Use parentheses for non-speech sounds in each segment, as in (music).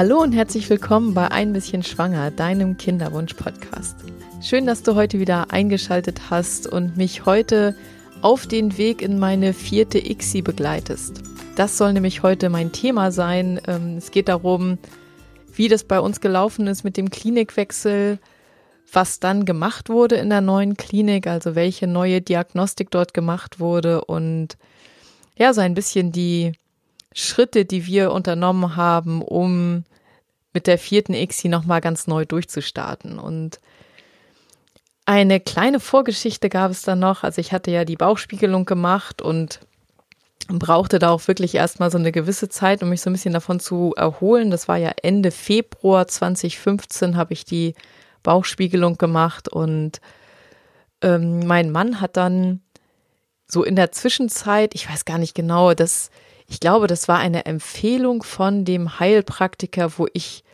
Hallo und herzlich willkommen bei Ein bisschen Schwanger, deinem Kinderwunsch-Podcast. Schön, dass du heute wieder eingeschaltet hast und mich heute auf den Weg in meine vierte ICSI begleitest. Das soll nämlich heute mein Thema sein. Ähm, es geht darum, wie das bei uns gelaufen ist mit dem Klinikwechsel, was dann gemacht wurde in der neuen Klinik, also welche neue Diagnostik dort gemacht wurde und ja, so ein bisschen die Schritte, die wir unternommen haben, um mit der vierten ICSI nochmal ganz neu durchzustarten. Und eine kleine Vorgeschichte gab es dann noch. Also ich hatte ja die Bauchspiegelung gemacht und brauchte da auch wirklich erstmal so eine gewisse Zeit, um mich so ein bisschen davon zu erholen. Das war ja Ende Februar 2015 habe ich die Bauchspiegelung gemacht und ähm, mein Mann hat dann so in der Zwischenzeit, ich weiß gar nicht genau, das, ich glaube, das war eine Empfehlung von dem Heilpraktiker, wo ich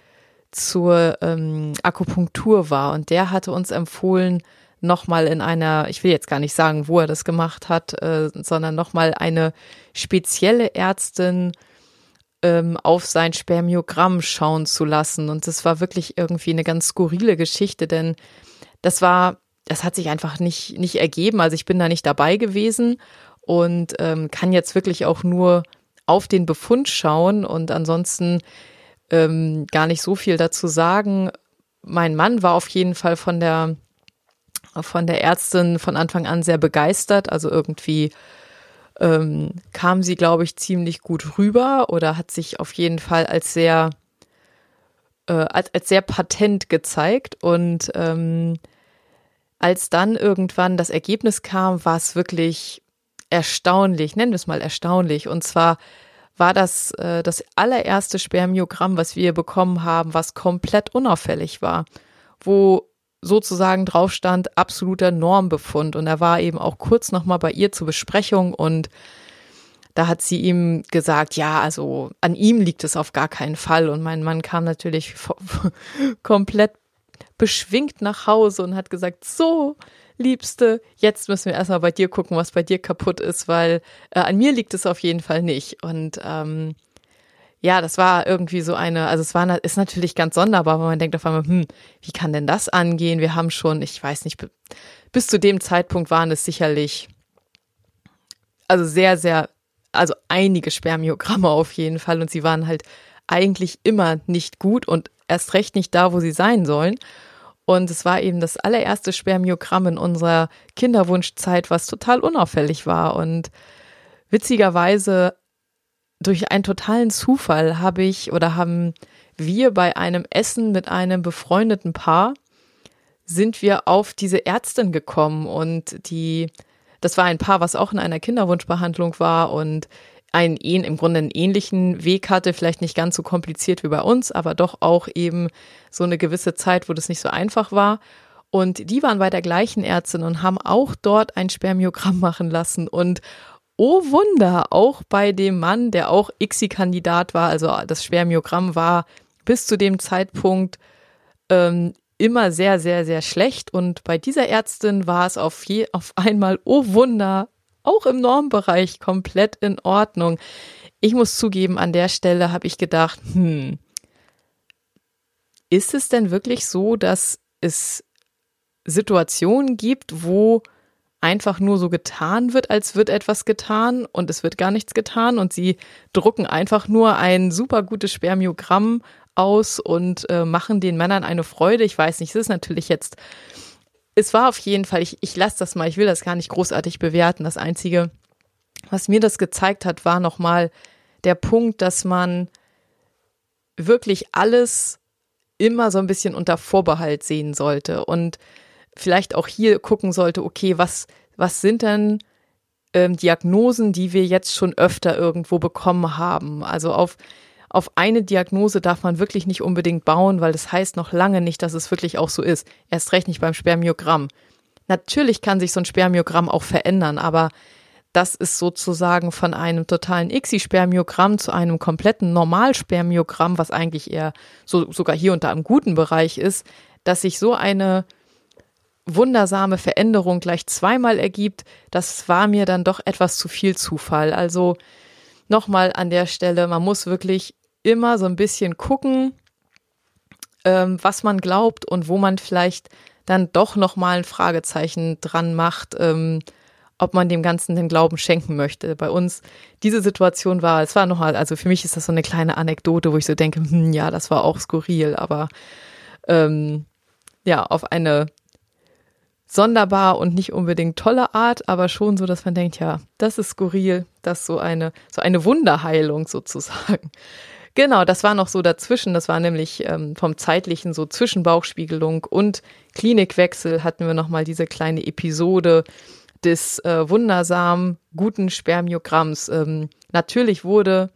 zur ähm, Akupunktur war und der hatte uns empfohlen, nochmal in einer, ich will jetzt gar nicht sagen, wo er das gemacht hat, äh, sondern nochmal eine spezielle Ärztin ähm, auf sein Spermiogramm schauen zu lassen. Und das war wirklich irgendwie eine ganz skurrile Geschichte, denn das war, das hat sich einfach nicht, nicht ergeben. Also ich bin da nicht dabei gewesen und ähm, kann jetzt wirklich auch nur auf den Befund schauen und ansonsten ähm, gar nicht so viel dazu sagen. Mein Mann war auf jeden Fall von der von der Ärztin von Anfang an sehr begeistert. Also irgendwie ähm, kam sie, glaube ich, ziemlich gut rüber oder hat sich auf jeden Fall als sehr äh, als, als sehr patent gezeigt. Und ähm, als dann irgendwann das Ergebnis kam, war es wirklich erstaunlich, nennen wir es mal erstaunlich. Und zwar war das äh, das allererste Spermiogramm, was wir bekommen haben, was komplett unauffällig war, wo sozusagen drauf stand, absoluter Normbefund. Und er war eben auch kurz nochmal bei ihr zur Besprechung und da hat sie ihm gesagt, ja, also an ihm liegt es auf gar keinen Fall. Und mein Mann kam natürlich (laughs) komplett beschwingt nach Hause und hat gesagt, so, Liebste, jetzt müssen wir erstmal bei dir gucken, was bei dir kaputt ist, weil äh, an mir liegt es auf jeden Fall nicht. Und ähm, ja, das war irgendwie so eine, also es war, ist natürlich ganz sonderbar, weil man denkt auf einmal, hm, wie kann denn das angehen? Wir haben schon, ich weiß nicht, bis zu dem Zeitpunkt waren es sicherlich, also sehr, sehr, also einige Spermiogramme auf jeden Fall und sie waren halt eigentlich immer nicht gut und erst recht nicht da, wo sie sein sollen. Und es war eben das allererste Spermiogramm in unserer Kinderwunschzeit, was total unauffällig war. Und witzigerweise durch einen totalen Zufall habe ich oder haben wir bei einem Essen mit einem befreundeten Paar sind wir auf diese Ärztin gekommen und die, das war ein Paar, was auch in einer Kinderwunschbehandlung war und einen, im Grunde einen ähnlichen Weg hatte, vielleicht nicht ganz so kompliziert wie bei uns, aber doch auch eben so eine gewisse Zeit, wo das nicht so einfach war. Und die waren bei der gleichen Ärztin und haben auch dort ein Spermiogramm machen lassen und oh Wunder, auch bei dem Mann, der auch ICSI-Kandidat war, also das Spermiogramm war bis zu dem Zeitpunkt ähm, immer sehr, sehr, sehr schlecht. Und bei dieser Ärztin war es auf, je, auf einmal, oh Wunder, auch im Normbereich komplett in Ordnung. Ich muss zugeben, an der Stelle habe ich gedacht, hm, ist es denn wirklich so, dass es Situationen gibt, wo einfach nur so getan wird, als wird etwas getan und es wird gar nichts getan und sie drucken einfach nur ein super gutes Spermiogramm aus und äh, machen den Männern eine Freude. Ich weiß nicht, es ist natürlich jetzt, es war auf jeden Fall, ich, ich lasse das mal, ich will das gar nicht großartig bewerten. Das Einzige, was mir das gezeigt hat, war nochmal der Punkt, dass man wirklich alles immer so ein bisschen unter Vorbehalt sehen sollte und vielleicht auch hier gucken sollte, okay, was, was sind denn ähm, Diagnosen, die wir jetzt schon öfter irgendwo bekommen haben? Also auf, auf eine Diagnose darf man wirklich nicht unbedingt bauen, weil das heißt noch lange nicht, dass es wirklich auch so ist. Erst recht nicht beim Spermiogramm. Natürlich kann sich so ein Spermiogramm auch verändern, aber das ist sozusagen von einem totalen ICSI-Spermiogramm zu einem kompletten Normalspermiogramm, was eigentlich eher so sogar hier unter einem guten Bereich ist, dass sich so eine wundersame Veränderung gleich zweimal ergibt, das war mir dann doch etwas zu viel Zufall. Also nochmal an der Stelle, man muss wirklich immer so ein bisschen gucken, ähm, was man glaubt und wo man vielleicht dann doch nochmal ein Fragezeichen dran macht, ähm, ob man dem Ganzen den Glauben schenken möchte. Bei uns, diese Situation war, es war nochmal, also für mich ist das so eine kleine Anekdote, wo ich so denke, hm, ja, das war auch skurril, aber ähm, ja, auf eine sonderbar und nicht unbedingt tolle Art, aber schon so, dass man denkt, ja, das ist skurril, das ist so eine, so eine Wunderheilung sozusagen. Genau, das war noch so dazwischen. Das war nämlich ähm, vom zeitlichen so zwischen Bauchspiegelung und Klinikwechsel hatten wir nochmal diese kleine Episode des äh, wundersam guten Spermiogramms. Ähm, natürlich wurde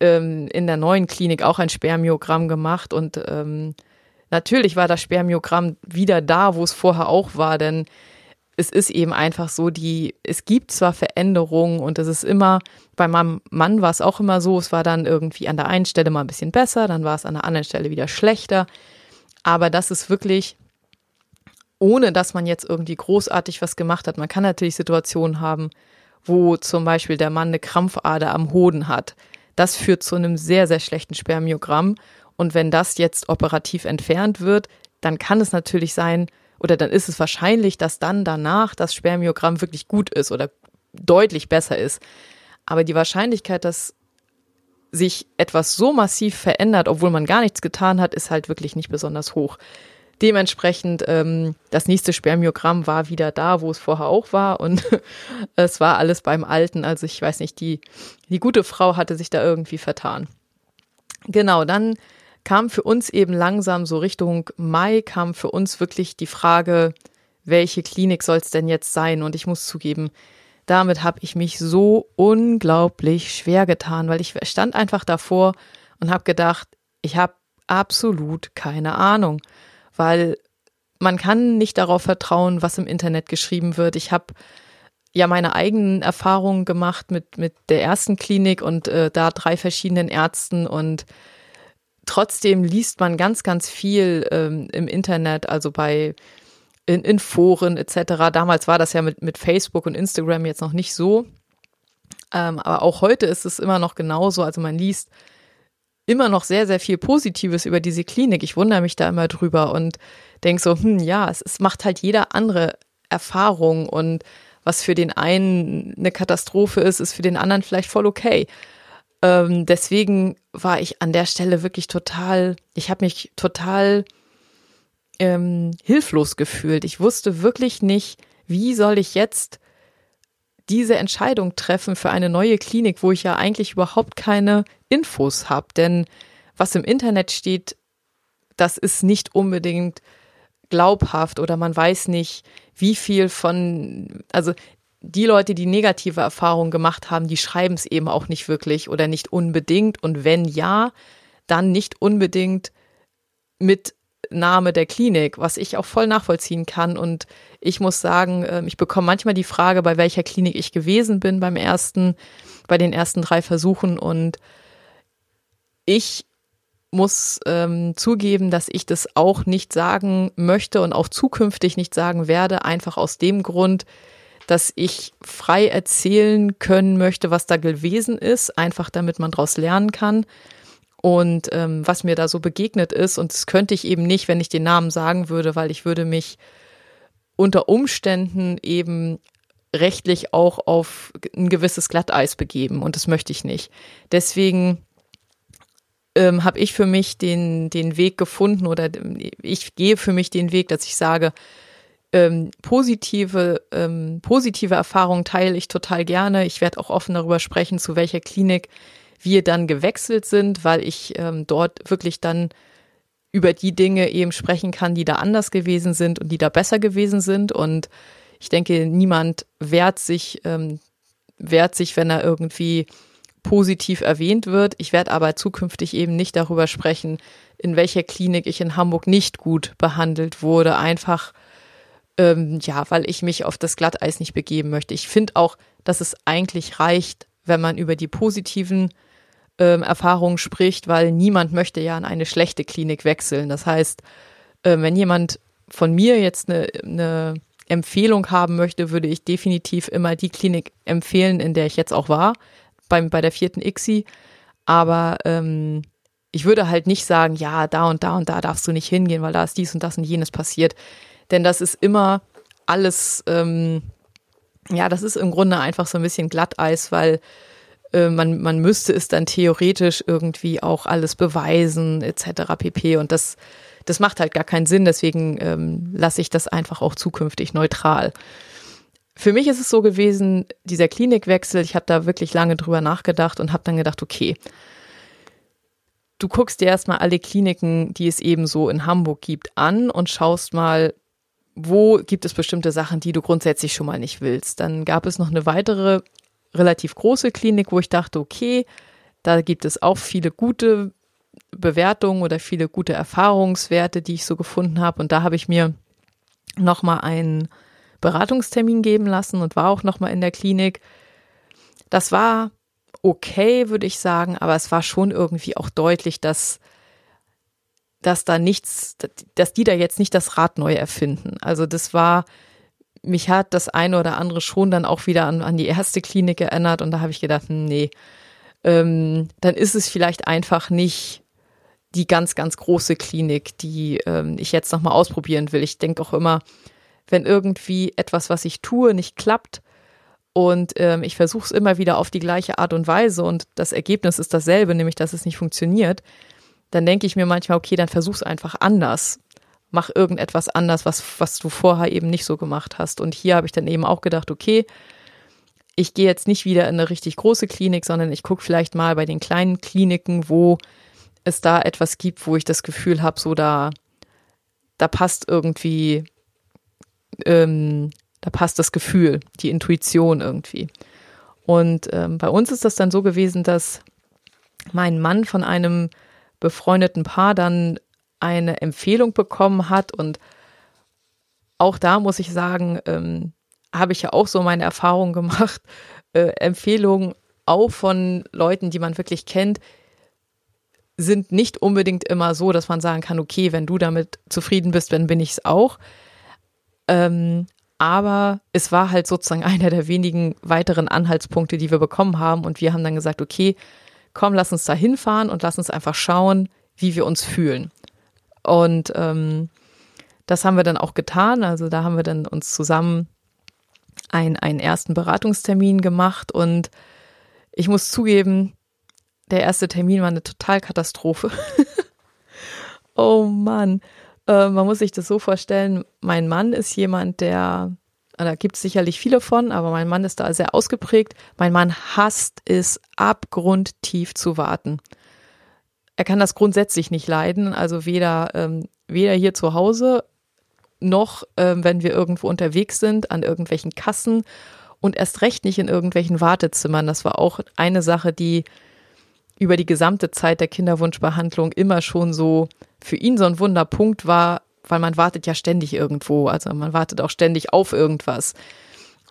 ähm, in der neuen Klinik auch ein Spermiogramm gemacht und ähm, natürlich war das Spermiogramm wieder da, wo es vorher auch war, denn es ist eben einfach so, die, es gibt zwar Veränderungen und es ist immer, bei meinem Mann war es auch immer so, es war dann irgendwie an der einen Stelle mal ein bisschen besser, dann war es an der anderen Stelle wieder schlechter. Aber das ist wirklich, ohne dass man jetzt irgendwie großartig was gemacht hat. Man kann natürlich Situationen haben, wo zum Beispiel der Mann eine Krampfader am Hoden hat. Das führt zu einem sehr, sehr schlechten Spermiogramm. Und wenn das jetzt operativ entfernt wird, dann kann es natürlich sein, oder dann ist es wahrscheinlich, dass dann danach das Spermiogramm wirklich gut ist oder deutlich besser ist. Aber die Wahrscheinlichkeit, dass sich etwas so massiv verändert, obwohl man gar nichts getan hat, ist halt wirklich nicht besonders hoch. Dementsprechend, ähm, das nächste Spermiogramm war wieder da, wo es vorher auch war und (laughs) es war alles beim Alten. Also ich weiß nicht, die, die gute Frau hatte sich da irgendwie vertan. Genau, dann kam für uns eben langsam so Richtung Mai kam für uns wirklich die Frage, welche Klinik soll es denn jetzt sein? Und ich muss zugeben, damit habe ich mich so unglaublich schwer getan, weil ich stand einfach davor und habe gedacht, ich habe absolut keine Ahnung, weil man kann nicht darauf vertrauen, was im Internet geschrieben wird. Ich habe ja meine eigenen Erfahrungen gemacht mit mit der ersten Klinik und äh, da drei verschiedenen Ärzten und trotzdem liest man ganz, ganz viel ähm, im Internet, also bei in, in Foren etc. Damals war das ja mit, mit Facebook und Instagram jetzt noch nicht so. Ähm, aber auch heute ist es immer noch genauso. Also man liest immer noch sehr, sehr viel Positives über diese Klinik. Ich wundere mich da immer drüber und denke so, hm, ja, es, es macht halt jeder andere Erfahrung und was für den einen eine Katastrophe ist, ist für den anderen vielleicht voll okay. Ähm, deswegen war ich an der Stelle wirklich total, ich habe mich total ähm, hilflos gefühlt. Ich wusste wirklich nicht, wie soll ich jetzt diese Entscheidung treffen für eine neue Klinik, wo ich ja eigentlich überhaupt keine Infos habe. Denn was im Internet steht, das ist nicht unbedingt glaubhaft oder man weiß nicht, wie viel von, also die Leute, die negative Erfahrungen gemacht haben, die schreiben es eben auch nicht wirklich oder nicht unbedingt. Und wenn ja, dann nicht unbedingt mit Name der Klinik, was ich auch voll nachvollziehen kann. Und ich muss sagen, ähm, ich bekomme manchmal die Frage, bei welcher Klinik ich gewesen bin beim ersten, bei den ersten drei Versuchen. Und ich muss ähm, zugeben, dass ich das auch nicht sagen möchte und auch zukünftig nicht sagen werde, einfach aus dem Grund, dass ich frei erzählen können möchte, was da gewesen ist, einfach damit man daraus lernen kann. Und ähm, was mir da so begegnet ist, und das könnte ich eben nicht, wenn ich den Namen sagen würde, weil ich würde mich unter Umständen eben rechtlich auch auf ein gewisses Glatteis begeben und das möchte ich nicht. Deswegen ähm, habe ich für mich den, den Weg gefunden oder ich gehe für mich den Weg, dass ich sage, ähm, positive, ähm, positive Erfahrungen teile ich total gerne. Ich werde auch offen darüber sprechen, zu welcher Klinik wir dann gewechselt sind, weil ich ähm, dort wirklich dann über die Dinge eben sprechen kann, die da anders gewesen sind und die da besser gewesen sind. Und ich denke, niemand wehrt sich, ähm, wehrt sich, wenn er irgendwie positiv erwähnt wird. Ich werde aber zukünftig eben nicht darüber sprechen, in welcher Klinik ich in Hamburg nicht gut behandelt wurde, einfach ähm, ja, weil ich mich auf das Glatteis nicht begeben möchte. Ich finde auch, dass es eigentlich reicht, wenn man über die positiven ähm, Erfahrungen spricht, weil niemand möchte ja in eine schlechte Klinik wechseln. Das heißt, äh, wenn jemand von mir jetzt eine, eine Empfehlung haben möchte, würde ich definitiv immer die Klinik empfehlen, in der ich jetzt auch war, beim, bei der vierten ICSI. Aber ähm, ich würde halt nicht sagen, ja, da und da und da darfst du nicht hingehen, weil da ist dies und das und jenes passiert. Denn das ist immer alles, ähm, ja, das ist im Grunde einfach so ein bisschen Glatteis, weil äh, man, man müsste es dann theoretisch irgendwie auch alles beweisen, etc. pp. Und das, das macht halt gar keinen Sinn, deswegen ähm, lasse ich das einfach auch zukünftig neutral. Für mich ist es so gewesen, dieser Klinikwechsel, ich habe da wirklich lange drüber nachgedacht und habe dann gedacht, okay, du guckst dir erstmal alle Kliniken, die es eben so in Hamburg gibt, an und schaust mal, wo gibt es bestimmte Sachen, die du grundsätzlich schon mal nicht willst. Dann gab es noch eine weitere relativ große Klinik, wo ich dachte, okay, da gibt es auch viele gute Bewertungen oder viele gute Erfahrungswerte, die ich so gefunden habe. Und da habe ich mir nochmal einen Beratungstermin geben lassen und war auch nochmal in der Klinik. Das war okay, würde ich sagen, aber es war schon irgendwie auch deutlich, dass dass da nichts, dass die da jetzt nicht das Rad neu erfinden. Also das war, mich hat das eine oder andere schon dann auch wieder an, an die erste Klinik erinnert und da habe ich gedacht, hm, nee, ähm, dann ist es vielleicht einfach nicht die ganz, ganz große Klinik, die ähm, ich jetzt nochmal ausprobieren will. Ich denke auch immer, wenn irgendwie etwas, was ich tue, nicht klappt und ähm, ich versuche es immer wieder auf die gleiche Art und Weise und das Ergebnis ist dasselbe, nämlich dass es nicht funktioniert, dann denke ich mir manchmal, okay, dann versuch's einfach anders. Mach irgendetwas anders, was, was du vorher eben nicht so gemacht hast. Und hier habe ich dann eben auch gedacht, okay, ich gehe jetzt nicht wieder in eine richtig große Klinik, sondern ich gucke vielleicht mal bei den kleinen Kliniken, wo es da etwas gibt, wo ich das Gefühl habe, so da, da passt irgendwie, ähm, da passt das Gefühl, die Intuition irgendwie. Und ähm, bei uns ist das dann so gewesen, dass mein Mann von einem befreundeten Paar dann eine Empfehlung bekommen hat. Und auch da muss ich sagen, ähm, habe ich ja auch so meine Erfahrungen gemacht. (laughs) Äh, Empfehlungen auch von Leuten, die man wirklich kennt, sind nicht unbedingt immer so, dass man sagen kann, okay, wenn du damit zufrieden bist, dann bin ich es auch. Ähm, aber es war halt sozusagen (laughs) einer der wenigen weiteren Anhaltspunkte, die wir bekommen haben. Und wir haben dann gesagt, okay, komm, lass uns da hinfahren und lass uns einfach schauen, wie wir uns fühlen. Und ähm, das haben wir dann auch getan. Also da haben wir dann uns zusammen ein, einen ersten Beratungstermin gemacht und ich muss zugeben, der erste Termin war eine Totalkatastrophe. (laughs) oh Mann. Äh, man muss sich das so vorstellen, mein Mann ist jemand, der da gibt es sicherlich viele von, aber mein Mann ist da sehr ausgeprägt. Mein Mann hasst es abgrundtief zu warten. Er kann das grundsätzlich nicht leiden, also weder, ähm, weder hier zu Hause noch, ähm, wenn wir irgendwo unterwegs sind, an irgendwelchen Kassen und erst recht nicht in irgendwelchen Wartezimmern. Das war auch eine Sache, die über die gesamte Zeit der Kinderwunschbehandlung immer schon so für ihn so ein Wunderpunkt war, weil man wartet ja ständig irgendwo, also man wartet auch ständig auf irgendwas.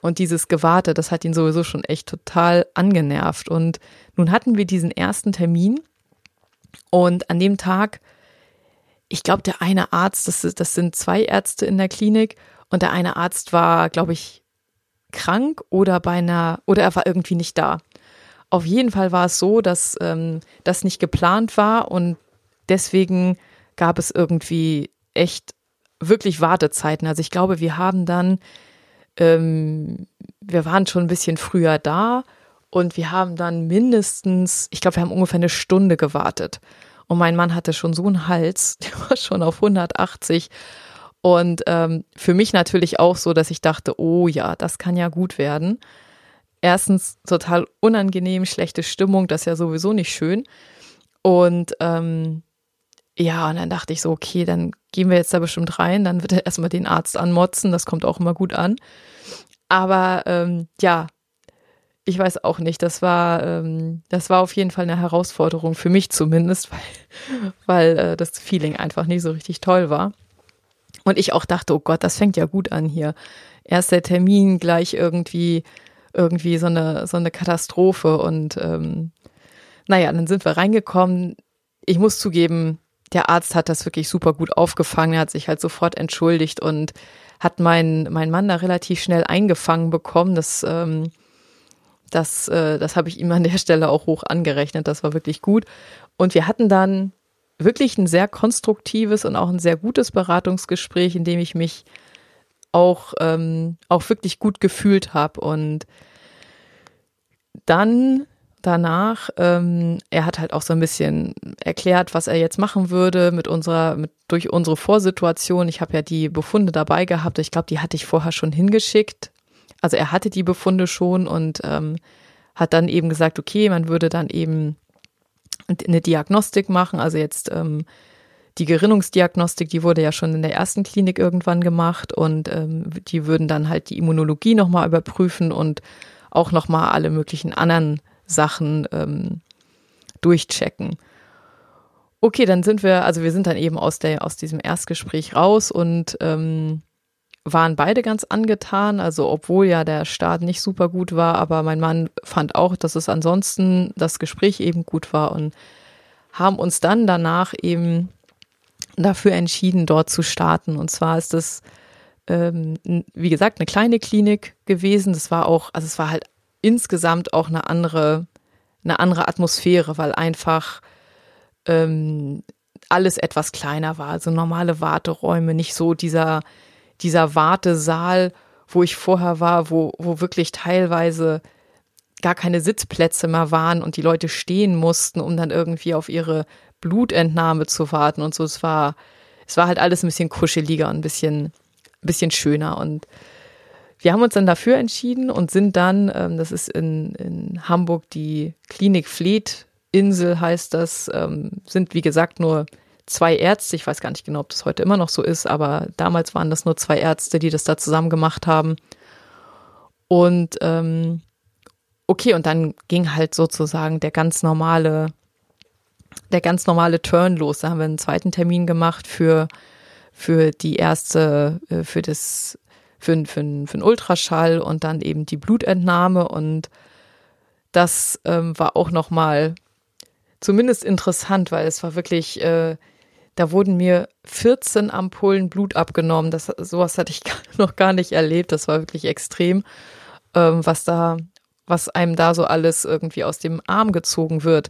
Und dieses Gewarte, das hat ihn sowieso schon echt total angenervt. Und nun hatten wir diesen ersten Termin und an dem Tag, ich glaube, der eine Arzt, das, das sind zwei Ärzte in der Klinik und der eine Arzt war, glaube ich, krank oder bei einer, oder er war irgendwie nicht da. Auf jeden Fall war es so, dass ähm, das nicht geplant war und deswegen gab es irgendwie echt wirklich Wartezeiten. Also ich glaube, wir haben dann, ähm, wir waren schon ein bisschen früher da und wir haben dann mindestens, ich glaube, wir haben ungefähr eine Stunde gewartet. Und mein Mann hatte schon so einen Hals, (laughs) der war schon auf 180. Und ähm, für mich natürlich auch so, dass ich dachte, oh ja, das kann ja gut werden. Erstens total unangenehm, schlechte Stimmung, das ist ja sowieso nicht schön. Und ähm, ja, und dann dachte ich so, okay, dann gehen wir jetzt da bestimmt rein, dann wird er erstmal den Arzt anmotzen, das kommt auch immer gut an. Aber ähm, ja, ich weiß auch nicht, das war, ähm, das war auf jeden Fall eine Herausforderung, für mich zumindest, (laughs) weil, weil äh, das Feeling einfach nicht so richtig toll war. Und ich auch dachte, oh Gott, das fängt ja gut an hier. Erster Termin, gleich irgendwie, irgendwie so eine, so eine Katastrophe. Und ähm, naja, dann sind wir reingekommen. Ich muss zugeben, der Arzt hat das wirklich super gut aufgefangen. Er hat sich halt sofort entschuldigt und hat meinen mein Mann da relativ schnell eingefangen bekommen. Das, ähm, Das, äh, das habe ich ihm an der Stelle auch hoch angerechnet. Das war wirklich gut. Und wir hatten dann wirklich ein sehr konstruktives und auch ein sehr gutes Beratungsgespräch, in dem ich mich auch, ähm, auch wirklich gut gefühlt habe. Und dann danach, ähm, er hat halt auch so ein bisschen erklärt, was er jetzt machen würde mit unserer, mit, durch unsere Vorsituation. Ich habe ja die Befunde dabei gehabt. Ich glaube, die hatte ich vorher schon hingeschickt. Also er hatte die Befunde schon und ähm, hat dann eben gesagt, okay, man würde dann eben eine Diagnostik machen. Also jetzt ähm, die Gerinnungsdiagnostik, die wurde ja schon in der ersten Klinik irgendwann gemacht und ähm, die würden dann halt die Immunologie nochmal überprüfen und auch nochmal alle möglichen anderen Sachen ähm, durchchecken. Okay, dann sind wir, also wir sind dann eben aus der, aus diesem Erstgespräch raus und ähm, waren beide ganz angetan. Also obwohl ja der Start nicht super gut war, aber mein Mann fand auch, dass es ansonsten das Gespräch eben gut war und haben uns dann danach eben dafür entschieden, dort zu starten. Und zwar ist das, ähm, wie gesagt, eine kleine Klinik gewesen. Das war auch, also es war halt insgesamt auch eine andere, eine andere Atmosphäre, weil einfach ähm, alles etwas kleiner war. Also normale Warteräume, nicht so dieser, dieser Wartesaal, wo ich vorher war, wo, wo wirklich teilweise gar keine Sitzplätze mehr waren und die Leute stehen mussten, um dann irgendwie auf ihre Blutentnahme zu warten und so. Es war, es war halt alles ein bisschen kuscheliger und ein bisschen, ein bisschen schöner. Und wir haben uns dann dafür entschieden und sind dann, ähm, das ist in, in Hamburg die Klinik Fleet Insel heißt das, ähm, sind wie gesagt nur zwei Ärzte. Ich weiß gar nicht genau, ob das heute immer noch so ist, aber damals waren das nur zwei Ärzte, die das da zusammen gemacht haben. Und ähm, okay, und dann ging halt sozusagen der ganz normale der ganz normale Turn los. Da haben wir einen zweiten Termin gemacht für, für die erste, äh, für das, für, für, für einen Ultraschall und dann eben die Blutentnahme und das ähm, war auch nochmal zumindest interessant, weil es war wirklich, äh, da wurden mir 14 Ampullen Blut abgenommen. Das, sowas hatte ich (laughs) noch gar nicht erlebt. Das war wirklich extrem, ähm, was da, was einem da so alles irgendwie aus dem Arm gezogen wird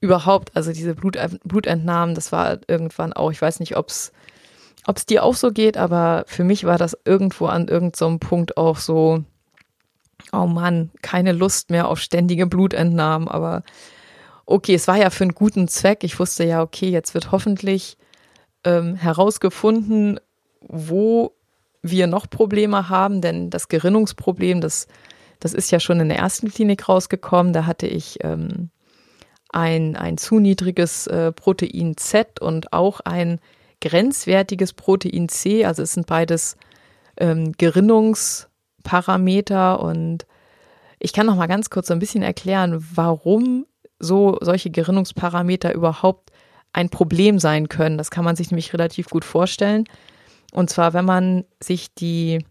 überhaupt, also diese Blut, Blutentnahmen, das war irgendwann auch, ich weiß nicht, ob es ob es dir auch so geht, aber für mich war das irgendwo an irgendeinem so Punkt auch so, oh Mann, keine Lust mehr auf ständige Blutentnahmen, aber okay, es war ja für einen guten Zweck. Ich wusste ja, okay, jetzt wird hoffentlich ähm, herausgefunden, wo wir noch Probleme haben, denn das Gerinnungsproblem, das, das ist ja schon in der ersten Klinik rausgekommen. Da hatte ich ähm, ein, ein zu niedriges äh, Protein Z und auch ein grenzwertiges Protein C. Also es sind beides ähm, Gerinnungsparameter und ich kann noch mal ganz kurz so ein bisschen erklären, warum so solche Gerinnungsparameter überhaupt ein Problem sein können. Das kann man sich nämlich relativ gut vorstellen. Und zwar, wenn man sich die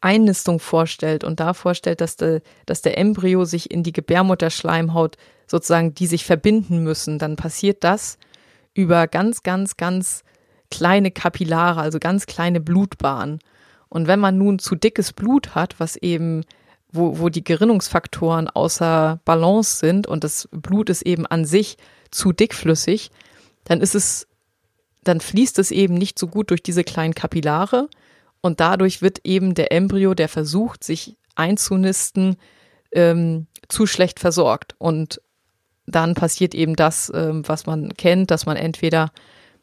Einnistung vorstellt und da vorstellt, dass, de, dass der Embryo sich in die Gebärmutterschleimhaut sozusagen, die sich verbinden müssen, dann passiert das über ganz, ganz, ganz kleine Kapillare, also ganz kleine Blutbahnen. Und wenn man nun zu dickes Blut hat, was eben, wo, wo die Gerinnungsfaktoren außer Balance sind und das Blut ist eben an sich zu dickflüssig, dann ist es, dann fließt es eben nicht so gut durch diese kleinen Kapillare und dadurch wird eben der Embryo, der versucht, sich einzunisten, ähm, zu schlecht versorgt. Und dann passiert eben das, ähm, was man kennt, dass man entweder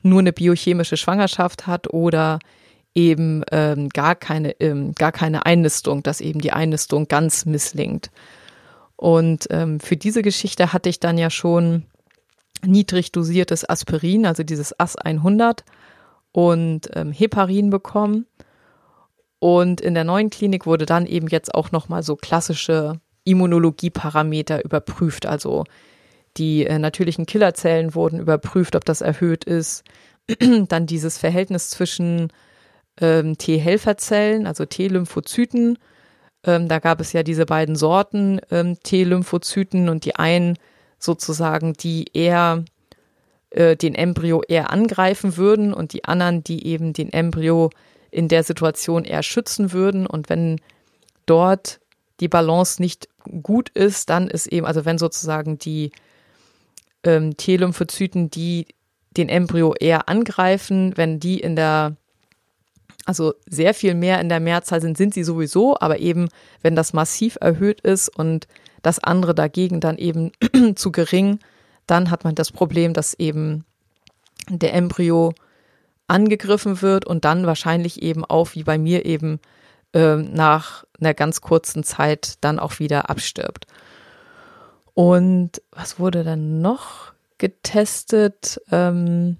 nur eine biochemische Schwangerschaft hat oder eben ähm, gar keine ähm, gar keine Einnistung, dass eben die Einnistung ganz misslingt. Und ähm, für diese Geschichte hatte ich dann ja schon niedrig dosiertes Aspirin, also dieses AS 100 und ähm, Heparin bekommen. Und in der neuen Klinik wurde dann eben jetzt auch noch mal so klassische Immunologieparameter überprüft, also die äh, natürlichen Killerzellen wurden überprüft, ob das erhöht ist. (clears throat) Dann dieses Verhältnis zwischen ähm, T-Helferzellen, also T-Lymphozyten. Ähm, da gab es ja diese beiden Sorten ähm, T-Lymphozyten und die einen sozusagen, die eher äh, den Embryo eher angreifen würden und die anderen, die eben den Embryo in der Situation eher schützen würden. Und wenn dort die Balance nicht gut ist, dann ist eben, also wenn sozusagen die ähm, T-Lymphozyten, die den Embryo eher angreifen, wenn die in der, also sehr viel mehr in der Mehrzahl sind, sind sie sowieso, aber eben, wenn das massiv erhöht ist und das andere dagegen dann eben (clears throat) zu gering, dann hat man das Problem, dass eben der Embryo angegriffen wird und dann wahrscheinlich eben auch, wie bei mir eben, äh, nach einer ganz kurzen Zeit dann auch wieder abstirbt. Und was wurde dann noch getestet? Ähm,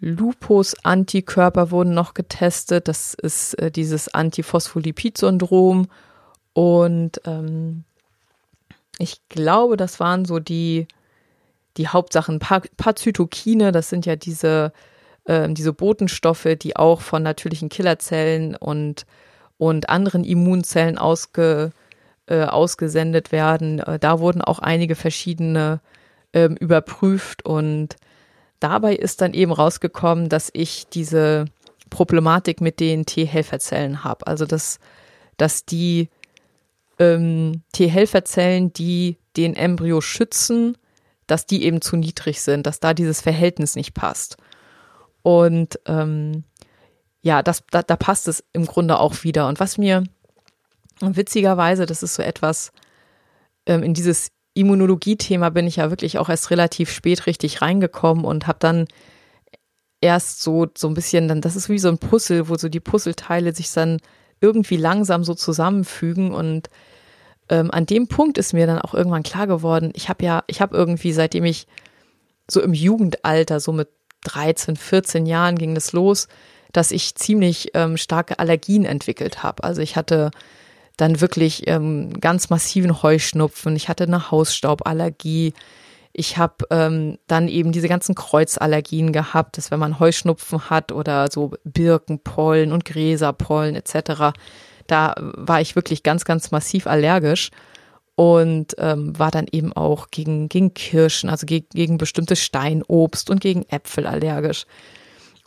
Lupus-Antikörper wurden noch getestet. Das ist äh, dieses Antiphospholipid-Syndrom. Und ähm, ich glaube, das waren so die, die Hauptsachen. Ein paar, paar Zytokine, das sind ja diese, äh, diese Botenstoffe, die auch von natürlichen Killerzellen und, und anderen Immunzellen ausge, äh, ausgesendet werden. Äh, da wurden auch einige verschiedene ähm, überprüft und dabei ist dann eben rausgekommen, dass ich diese Problematik mit den T-Helferzellen habe. Also dass, dass die ähm, T-Helferzellen, die den Embryo schützen, dass die eben zu niedrig sind, dass da dieses Verhältnis nicht passt. Und ähm, ja, das, da, da passt es im Grunde auch wieder. Und was mir witzigerweise, das ist so etwas, ähm, in dieses Immunologie-Thema bin ich ja wirklich auch erst relativ spät richtig reingekommen und habe dann erst so, so ein bisschen, dann, das ist wie so ein Puzzle, wo so die Puzzleteile sich dann irgendwie langsam so zusammenfügen und ähm, an dem Punkt ist mir dann auch irgendwann klar geworden, ich habe ja, ich habe irgendwie, seitdem ich so im Jugendalter, so mit 13, 14 Jahren ging das los, dass ich ziemlich ähm, starke Allergien entwickelt habe. Also ich hatte dann wirklich ähm, ganz massiven Heuschnupfen. Ich hatte eine Hausstauballergie. Ich habe ähm, dann eben diese ganzen Kreuzallergien gehabt, dass wenn man Heuschnupfen hat oder so Birkenpollen und Gräserpollen etc., da war ich wirklich ganz, ganz massiv allergisch und ähm, war dann eben auch gegen, gegen Kirschen, also gegen, gegen bestimmtes Steinobst und gegen Äpfel allergisch.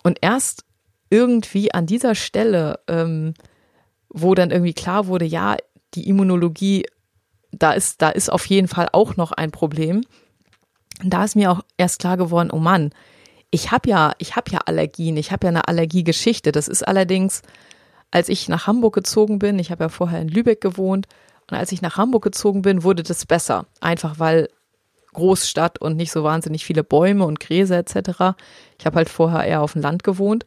Und erst irgendwie an dieser Stelle ähm, wo dann irgendwie klar wurde, ja, die Immunologie, da ist, da ist auf jeden Fall auch noch ein Problem. Da ist mir auch erst klar geworden, oh Mann, ich habe ja, ich habe ja Allergien, ich habe ja eine Allergiegeschichte. Das ist allerdings, als ich nach Hamburg gezogen bin, ich habe ja vorher in Lübeck gewohnt, und als ich nach Hamburg gezogen bin, wurde das besser. Einfach weil Großstadt und nicht so wahnsinnig viele Bäume und Gräser etc. Ich habe halt vorher eher auf dem Land gewohnt.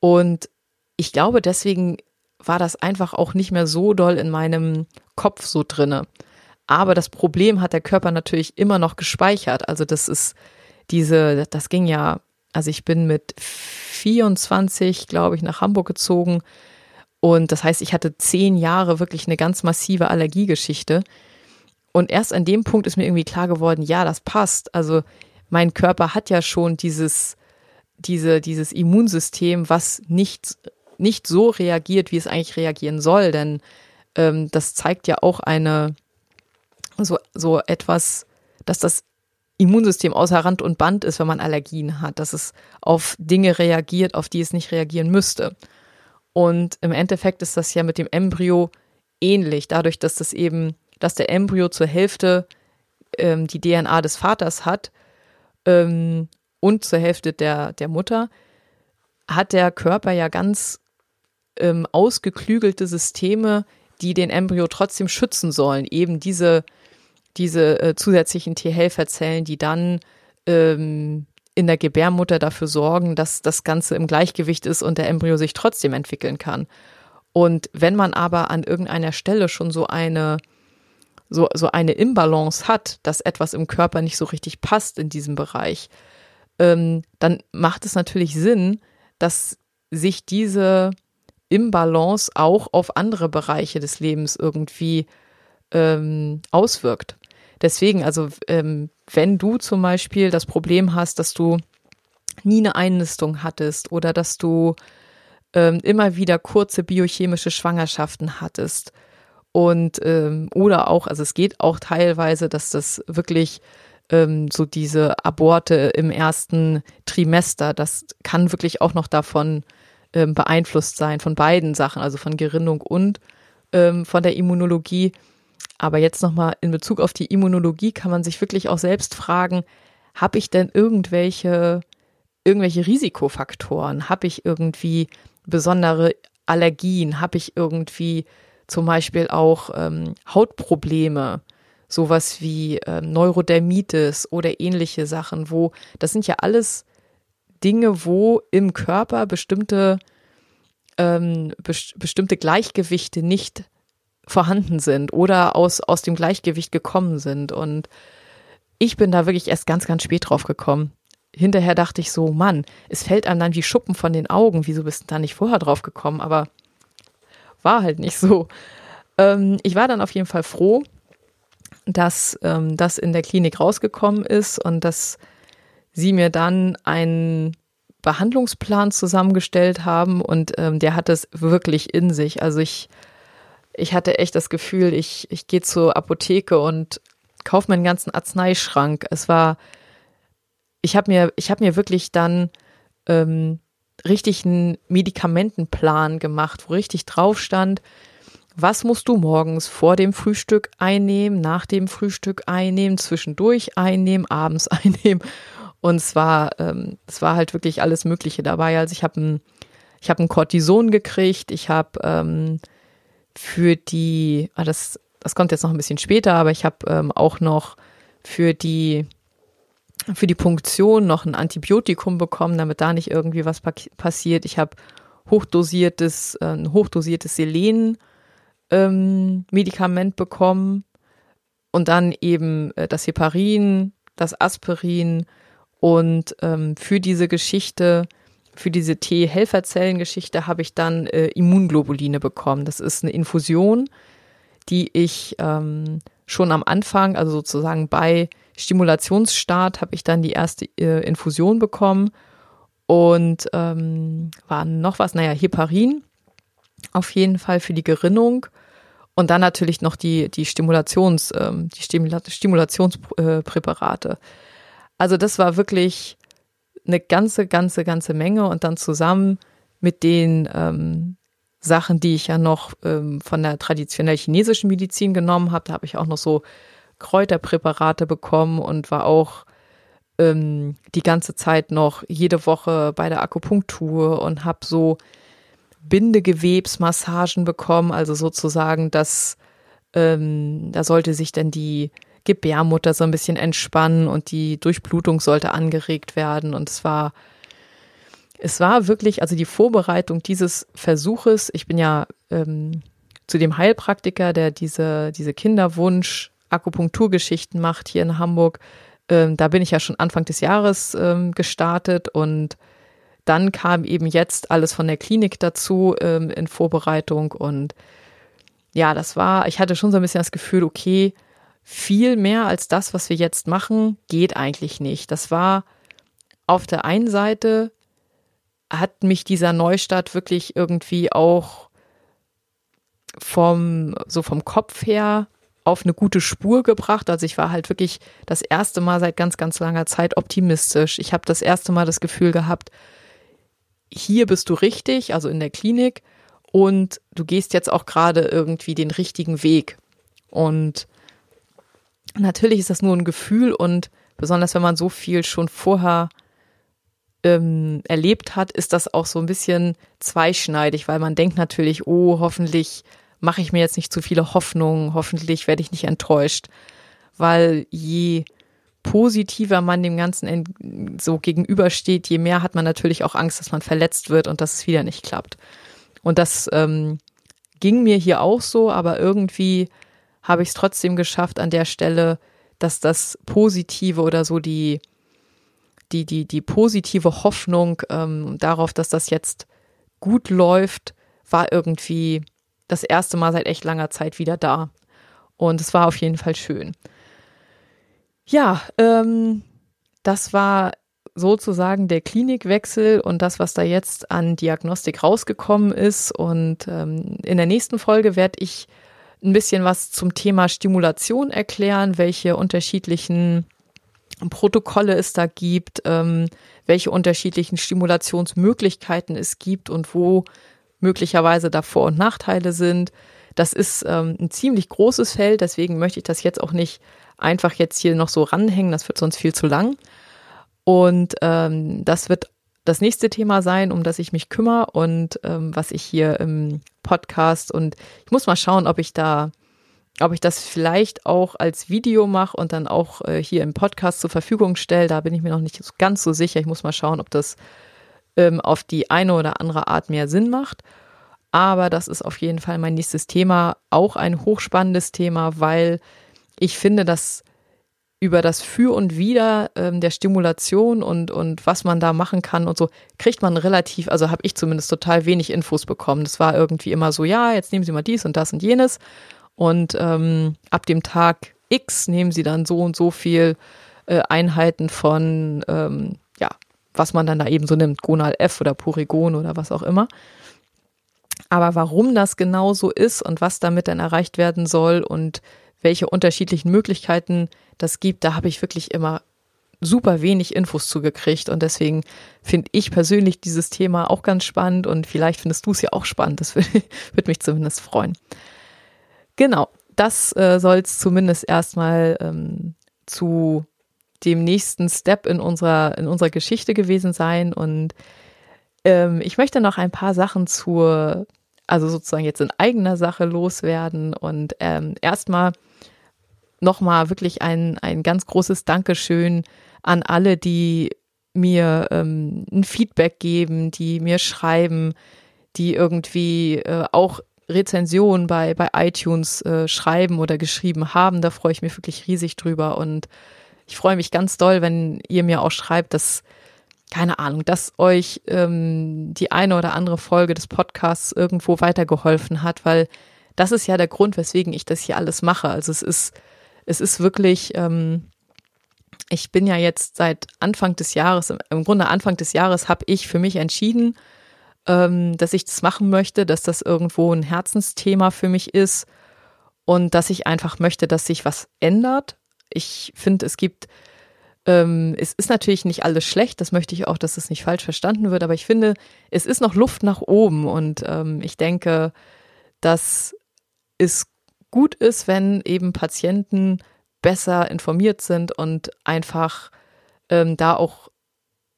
Und ich glaube, deswegen war das einfach auch nicht mehr so doll in meinem Kopf so drinne. Aber das Problem hat der Körper natürlich immer noch gespeichert. Also das ist diese, das ging ja, also ich bin mit 24, glaube ich, nach Hamburg gezogen. Und das heißt, ich hatte zehn Jahre wirklich eine ganz massive Allergiegeschichte. Und erst an dem Punkt ist mir irgendwie klar geworden, ja, das passt. Also mein Körper hat ja schon dieses, diese, dieses Immunsystem, was nicht nicht so reagiert, wie es eigentlich reagieren soll, denn ähm, das zeigt ja auch eine so, so etwas, dass das Immunsystem außer Rand und Band ist, wenn man Allergien hat, dass es auf Dinge reagiert, auf die es nicht reagieren müsste. Und im Endeffekt ist das ja mit dem Embryo ähnlich, dadurch, dass das eben, dass der Embryo zur Hälfte ähm, die DNA des Vaters hat ähm, und zur Hälfte der, der Mutter, hat der Körper ja ganz ähm, ausgeklügelte Systeme, die den Embryo trotzdem schützen sollen. Eben diese, diese äh, zusätzlichen T-Helferzellen, die dann ähm, in der Gebärmutter dafür sorgen, dass das Ganze im Gleichgewicht ist und der Embryo sich trotzdem entwickeln kann. Und wenn man aber an irgendeiner Stelle schon so eine so, so eine Imbalance hat, dass etwas im Körper nicht so richtig passt in diesem Bereich, ähm, dann macht es natürlich Sinn, dass sich diese Imbalance auch auf andere Bereiche des Lebens irgendwie ähm, auswirkt. Deswegen, also ähm, wenn du zum Beispiel das Problem hast, dass du nie eine Einnistung hattest oder dass du ähm, immer wieder kurze biochemische Schwangerschaften hattest und ähm, oder auch, also es geht auch teilweise, dass das wirklich ähm, so diese Aborte im ersten Trimester, das kann wirklich auch noch davon ähm, beeinflusst sein von beiden Sachen, also von Gerinnung und ähm, von der Immunologie. aber jetzt nochmal in Bezug auf die Immunologie kann man sich wirklich auch selbst fragen, habe ich denn irgendwelche, irgendwelche Risikofaktoren? Habe ich irgendwie besondere Allergien? Habe ich irgendwie zum Beispiel auch ähm, Hautprobleme? Sowas wie ähm, Neurodermitis oder ähnliche Sachen, wo das sind ja alles Dinge, wo im Körper bestimmte, ähm, best bestimmte Gleichgewichte nicht vorhanden sind oder aus, aus dem Gleichgewicht gekommen sind. Und ich bin da wirklich erst ganz, ganz spät drauf gekommen. Hinterher dachte ich so, Mann, es fällt einem dann wie Schuppen von den Augen. Wieso bist du da nicht vorher drauf gekommen? Aber war halt nicht so. Ähm, ich war dann auf jeden Fall froh, dass ähm, das in der Klinik rausgekommen ist und dass sie mir dann einen Behandlungsplan zusammengestellt haben und ähm, der hat es wirklich in sich. Also ich, ich hatte echt das Gefühl, ich, ich gehe zur Apotheke und kaufe meinen ganzen Arzneischrank. Es war, ich habe mir, ich habe mir wirklich dann ähm, richtig einen Medikamentenplan gemacht, wo richtig drauf stand, was musst du morgens vor dem Frühstück einnehmen, nach dem Frühstück einnehmen, zwischendurch einnehmen, abends (laughs) einnehmen. Und es war, ähm, es war halt wirklich alles Mögliche dabei. Also ich habe ein, ich ein Cortison gekriegt, ich habe ähm, für die, ah, das, das kommt jetzt noch ein bisschen später, aber ich habe ähm, auch noch für die für die Punktion noch ein Antibiotikum bekommen, damit da nicht irgendwie was passiert. Ich habe hochdosiertes, äh, ein hochdosiertes Selen ähm, bekommen und dann eben äh, das Heparin, das Aspirin und ähm, für diese Geschichte, für diese T-Helferzellengeschichte habe ich dann äh, Immunglobuline bekommen. Das ist eine Infusion, die ich ähm, schon am Anfang, also sozusagen bei Stimulationsstart, habe ich dann die erste äh, Infusion bekommen und ähm, war noch was, naja, Heparin auf jeden Fall für die Gerinnung. Und dann natürlich noch die, die Stimulations, ähm, die Stimula Stimulationspräparate. Äh, also das war wirklich eine ganze, ganze, ganze Menge und dann zusammen mit den ähm, Sachen, die ich ja noch ähm, von der traditionell chinesischen Medizin genommen habe, da habe ich auch noch so Kräuterpräparate bekommen und war auch ähm, die ganze Zeit noch jede Woche bei der Akupunktur und habe so Bindegewebsmassagen bekommen, also sozusagen, dass ähm, da sollte sich dann die Gebärmutter so ein bisschen entspannen und die Durchblutung sollte angeregt werden. Und es war, es war wirklich, also die Vorbereitung dieses Versuches, ich bin ja ähm, zu dem Heilpraktiker, der diese, diese Kinderwunsch Akupunkturgeschichten macht hier in Hamburg. Ähm, da bin ich ja schon Anfang des Jahres ähm, gestartet und dann kam eben jetzt alles von der Klinik dazu ähm, in Vorbereitung und ja, das war, ich hatte schon so ein bisschen das Gefühl, okay, viel mehr als das, was wir jetzt machen, geht eigentlich nicht. Das war auf der einen Seite hat mich dieser Neustart wirklich irgendwie auch vom, so vom Kopf her auf eine gute Spur gebracht. Also ich war halt wirklich das erste Mal seit ganz, ganz langer Zeit optimistisch. Ich habe das erste Mal das Gefühl gehabt, hier bist du richtig, also in der Klinik, und du gehst jetzt auch gerade irgendwie den richtigen Weg. Und natürlich ist das nur ein Gefühl und besonders wenn man so viel schon vorher ähm, erlebt hat, ist das auch so ein bisschen zweischneidig, weil man denkt natürlich, oh, hoffentlich mache ich mir jetzt nicht zu viele Hoffnungen, hoffentlich werde ich nicht enttäuscht, weil je positiver man dem Ganzen so gegenübersteht, je mehr hat man natürlich auch Angst, dass man verletzt wird und dass es wieder nicht klappt. Und das ähm, ging mir hier auch so, aber irgendwie habe ich es trotzdem geschafft an der Stelle, dass das Positive oder so die, die, die, die positive Hoffnung ähm, darauf, dass das jetzt gut läuft, war irgendwie das erste Mal seit echt langer Zeit wieder da. Und es war auf jeden Fall schön. Ja, ähm, das war sozusagen der Klinikwechsel und das, was da jetzt an Diagnostik rausgekommen ist. Und ähm, in der nächsten Folge werde ich ein bisschen was zum Thema Stimulation erklären, welche unterschiedlichen Protokolle es da gibt, ähm, welche unterschiedlichen Stimulationsmöglichkeiten es gibt und wo möglicherweise da Vor- und Nachteile sind. das ist ähm, ein ziemlich großes Feld, deswegen möchte ich das jetzt auch nicht einfach jetzt hier noch so ranhängen, das wird sonst viel zu lang. Und ähm, das wird das nächste Thema sein, um das ich mich kümmere und ähm, was ich hier im Podcast und ich muss mal schauen, ob ich da, ob ich das vielleicht auch als Video mache und dann auch äh, hier im Podcast zur Verfügung stelle. Da bin ich mir noch nicht ganz so sicher. Ich muss mal schauen, ob das ähm, auf die eine oder andere Art mehr Sinn macht. Aber das ist auf jeden Fall mein nächstes Thema, auch ein hochspannendes Thema, weil ich finde, dass über das Für und Wider ähm, der Stimulation und, und was man da machen kann und so, kriegt man relativ, also habe ich zumindest total wenig Infos bekommen. Das war irgendwie immer so, ja, jetzt nehmen Sie mal dies und das und jenes. Und ähm, ab dem Tag X nehmen Sie dann so und so viel äh, Einheiten von, ähm, ja, was man dann da eben so nimmt, Gonal F oder Purigon oder was auch immer. Aber warum das genau so ist und was damit dann erreicht werden soll und welche unterschiedlichen Möglichkeiten das gibt, da habe ich wirklich immer super wenig Infos zugekriegt und deswegen finde ich persönlich dieses Thema auch ganz spannend und vielleicht findest du es ja auch spannend. Das (laughs) würde, würde mich zumindest freuen. Genau, das äh, soll es zumindest erstmal ähm, zu dem nächsten Step in unserer, in unserer Geschichte gewesen sein und ähm, ich möchte noch ein paar Sachen zur, also sozusagen jetzt in eigener Sache loswerden und ähm, erstmal nochmal wirklich ein, ein ganz großes Dankeschön an alle, die mir ähm, ein Feedback geben, die mir schreiben, die irgendwie äh, auch Rezensionen bei, bei iTunes äh, schreiben oder geschrieben haben. Da freue ich mich wirklich riesig drüber und ich freue mich ganz doll, wenn ihr mir auch schreibt, dass, keine Ahnung, dass euch ähm, die eine oder andere Folge des Podcasts irgendwo weitergeholfen hat, weil das ist ja der Grund, weswegen ich das hier alles mache. Also es ist es ist wirklich, ähm, ich bin ja jetzt seit Anfang des Jahres, im Grunde Anfang des Jahres habe ich für mich entschieden, ähm, dass ich das machen möchte, dass das irgendwo ein Herzensthema für mich ist und dass ich einfach möchte, dass sich was ändert. Ich finde, es gibt, ähm, es ist natürlich nicht alles schlecht, das möchte ich auch, dass es nicht falsch verstanden wird, aber ich finde, es ist noch Luft nach oben und ähm, ich denke, dass es gut ist, wenn eben Patienten besser informiert sind und einfach ähm, da auch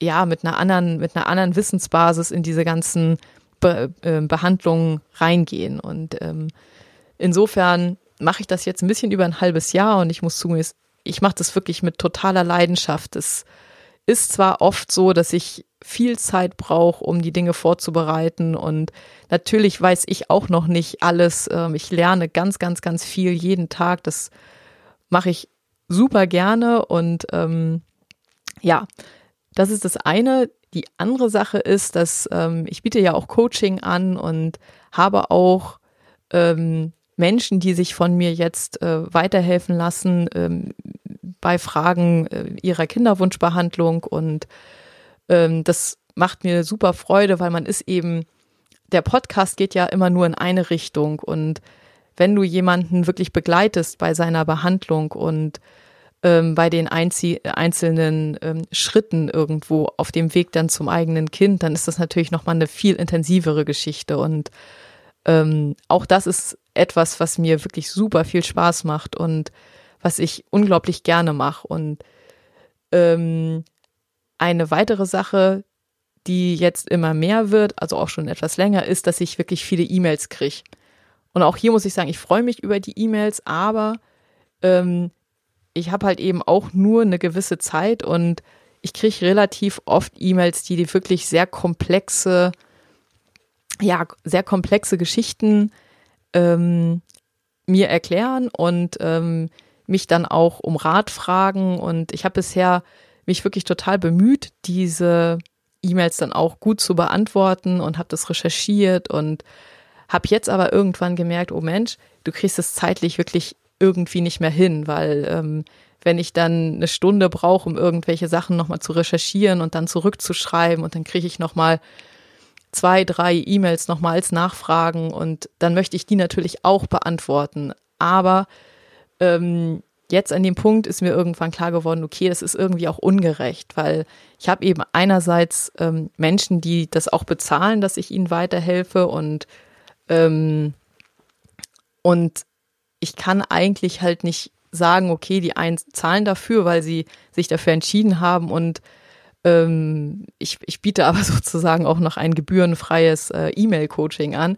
ja mit einer anderen mit einer anderen Wissensbasis in diese ganzen Be äh, Behandlungen reingehen und ähm, insofern mache ich das jetzt ein bisschen über ein halbes Jahr und ich muss zugeben, ich mache das wirklich mit totaler Leidenschaft. Es ist zwar oft so, dass ich viel Zeit brauche, um die Dinge vorzubereiten und natürlich weiß ich auch noch nicht alles. Ähm, ich lerne ganz, ganz, ganz viel jeden Tag. Das mache ich super gerne und ähm, ja, das ist das eine. Die andere Sache ist, dass ähm, ich biete ja auch Coaching an und habe auch ähm, Menschen, die sich von mir jetzt äh, weiterhelfen lassen ähm, bei Fragen äh, ihrer Kinderwunschbehandlung und ähm, das macht mir super Freude, weil man ist eben, der Podcast geht ja immer nur in eine Richtung und wenn du jemanden wirklich begleitest bei seiner Behandlung und ähm, bei den Einzie einzelnen ähm, Schritten irgendwo auf dem Weg dann zum eigenen Kind, dann ist das natürlich nochmal eine viel intensivere Geschichte und ähm, auch das ist etwas, was mir wirklich super viel Spaß macht und was ich unglaublich gerne mache. Und ähm, eine weitere Sache, die jetzt immer mehr wird, also auch schon etwas länger, ist, dass ich wirklich viele E-Mails kriege. Und auch hier muss ich sagen, ich freue mich über die E-Mails, aber ähm, ich habe halt eben auch nur eine gewisse Zeit und ich kriege relativ oft E-Mails, die, die wirklich sehr komplexe, ja, sehr komplexe Geschichten ähm, mir erklären und ähm, mich dann auch um Rat fragen. Und ich habe bisher mich wirklich total bemüht, diese E-Mails dann auch gut zu beantworten und habe das recherchiert und habe jetzt aber irgendwann gemerkt, oh Mensch, du kriegst es zeitlich wirklich irgendwie nicht mehr hin, weil ähm, wenn ich dann eine Stunde brauche, um irgendwelche Sachen nochmal zu recherchieren und dann zurückzuschreiben und dann kriege ich nochmal zwei, drei E-Mails nochmal als Nachfragen und dann möchte ich die natürlich auch beantworten. Aber ähm, jetzt an dem Punkt ist mir irgendwann klar geworden, okay, das ist irgendwie auch ungerecht, weil ich habe eben einerseits ähm, Menschen, die das auch bezahlen, dass ich ihnen weiterhelfe und ähm, Und ich kann eigentlich halt nicht sagen, okay, die einen zahlen dafür, weil sie sich dafür entschieden haben und ähm, ich, ich biete aber (laughs) sozusagen auch noch ein gebührenfreies äh, E-Mail-Coaching an.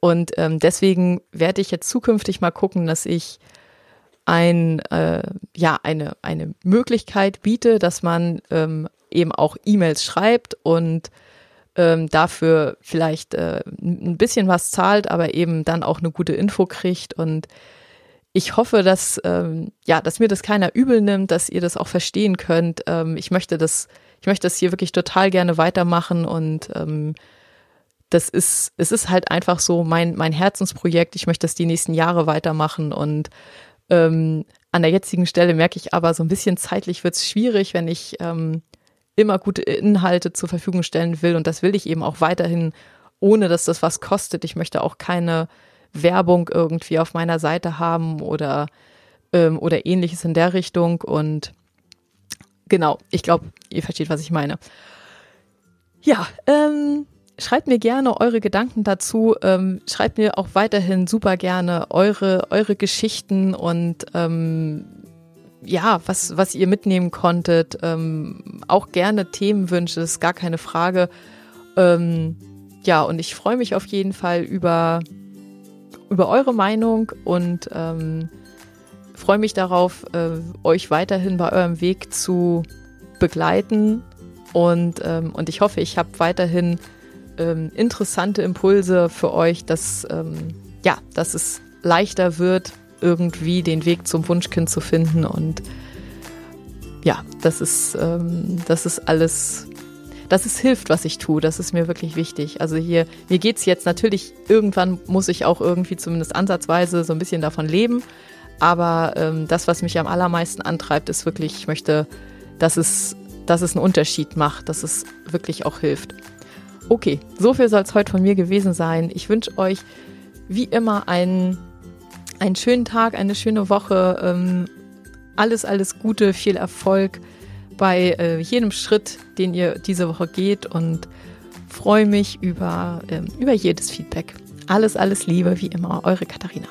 Und ähm, deswegen werde ich jetzt zukünftig mal gucken, dass ich ein, äh, ja, eine, eine Möglichkeit biete, dass man ähm, eben auch E-Mails schreibt und ähm, dafür vielleicht äh, ein bisschen was zahlt, aber eben dann auch eine gute Info kriegt. Und ich hoffe, dass, ähm, ja, dass mir das keiner übel nimmt, dass ihr das auch verstehen könnt. Ähm, ich möchte das, ich möchte das hier wirklich total gerne weitermachen und ähm, das ist, es ist halt einfach so mein, mein Herzensprojekt. Ich möchte das die nächsten Jahre weitermachen und ähm, an der jetzigen Stelle merke ich aber, so ein bisschen zeitlich wird es schwierig, wenn ich ähm, immer gute Inhalte zur Verfügung stellen will. Und das will ich eben auch weiterhin, ohne dass das was kostet. Ich möchte auch keine Werbung irgendwie auf meiner Seite haben oder, ähm, oder ähnliches in der Richtung. Und genau, ich glaube, ihr versteht, was ich meine. Ja, ähm, schreibt mir gerne eure Gedanken dazu. Ähm, schreibt mir auch weiterhin super gerne eure, eure Geschichten und ähm, ja, was, was ihr mitnehmen konntet. Ähm, auch gerne Themenwünsche, ist gar keine Frage. Ähm, ja, und ich freue mich auf jeden Fall über, über eure Meinung und ähm, freue mich darauf, äh, euch weiterhin bei eurem Weg zu begleiten. Und, ähm, und ich hoffe, ich habe weiterhin ähm, interessante Impulse für euch, dass, ähm, ja, dass es leichter wird, irgendwie den Weg zum Wunschkind zu finden. Und ja, das ist, ähm, das ist alles, dass es hilft, was ich tue. Das ist mir wirklich wichtig. Also hier, mir geht es jetzt natürlich, irgendwann muss ich auch irgendwie zumindest ansatzweise so ein bisschen davon leben. Aber ähm, das, was mich am allermeisten antreibt, ist wirklich, ich möchte, dass es, dass es einen Unterschied macht, dass es wirklich auch hilft. Okay, so viel soll es heute von mir gewesen sein. Ich wünsche euch wie immer einen einen schönen Tag, eine schöne Woche. Ähm, alles, alles Gute, viel Erfolg bei äh, jedem Schritt, den ihr diese Woche geht und freue mich über, ähm, über jedes Feedback. Alles, alles Liebe, wie immer, eure Katharina.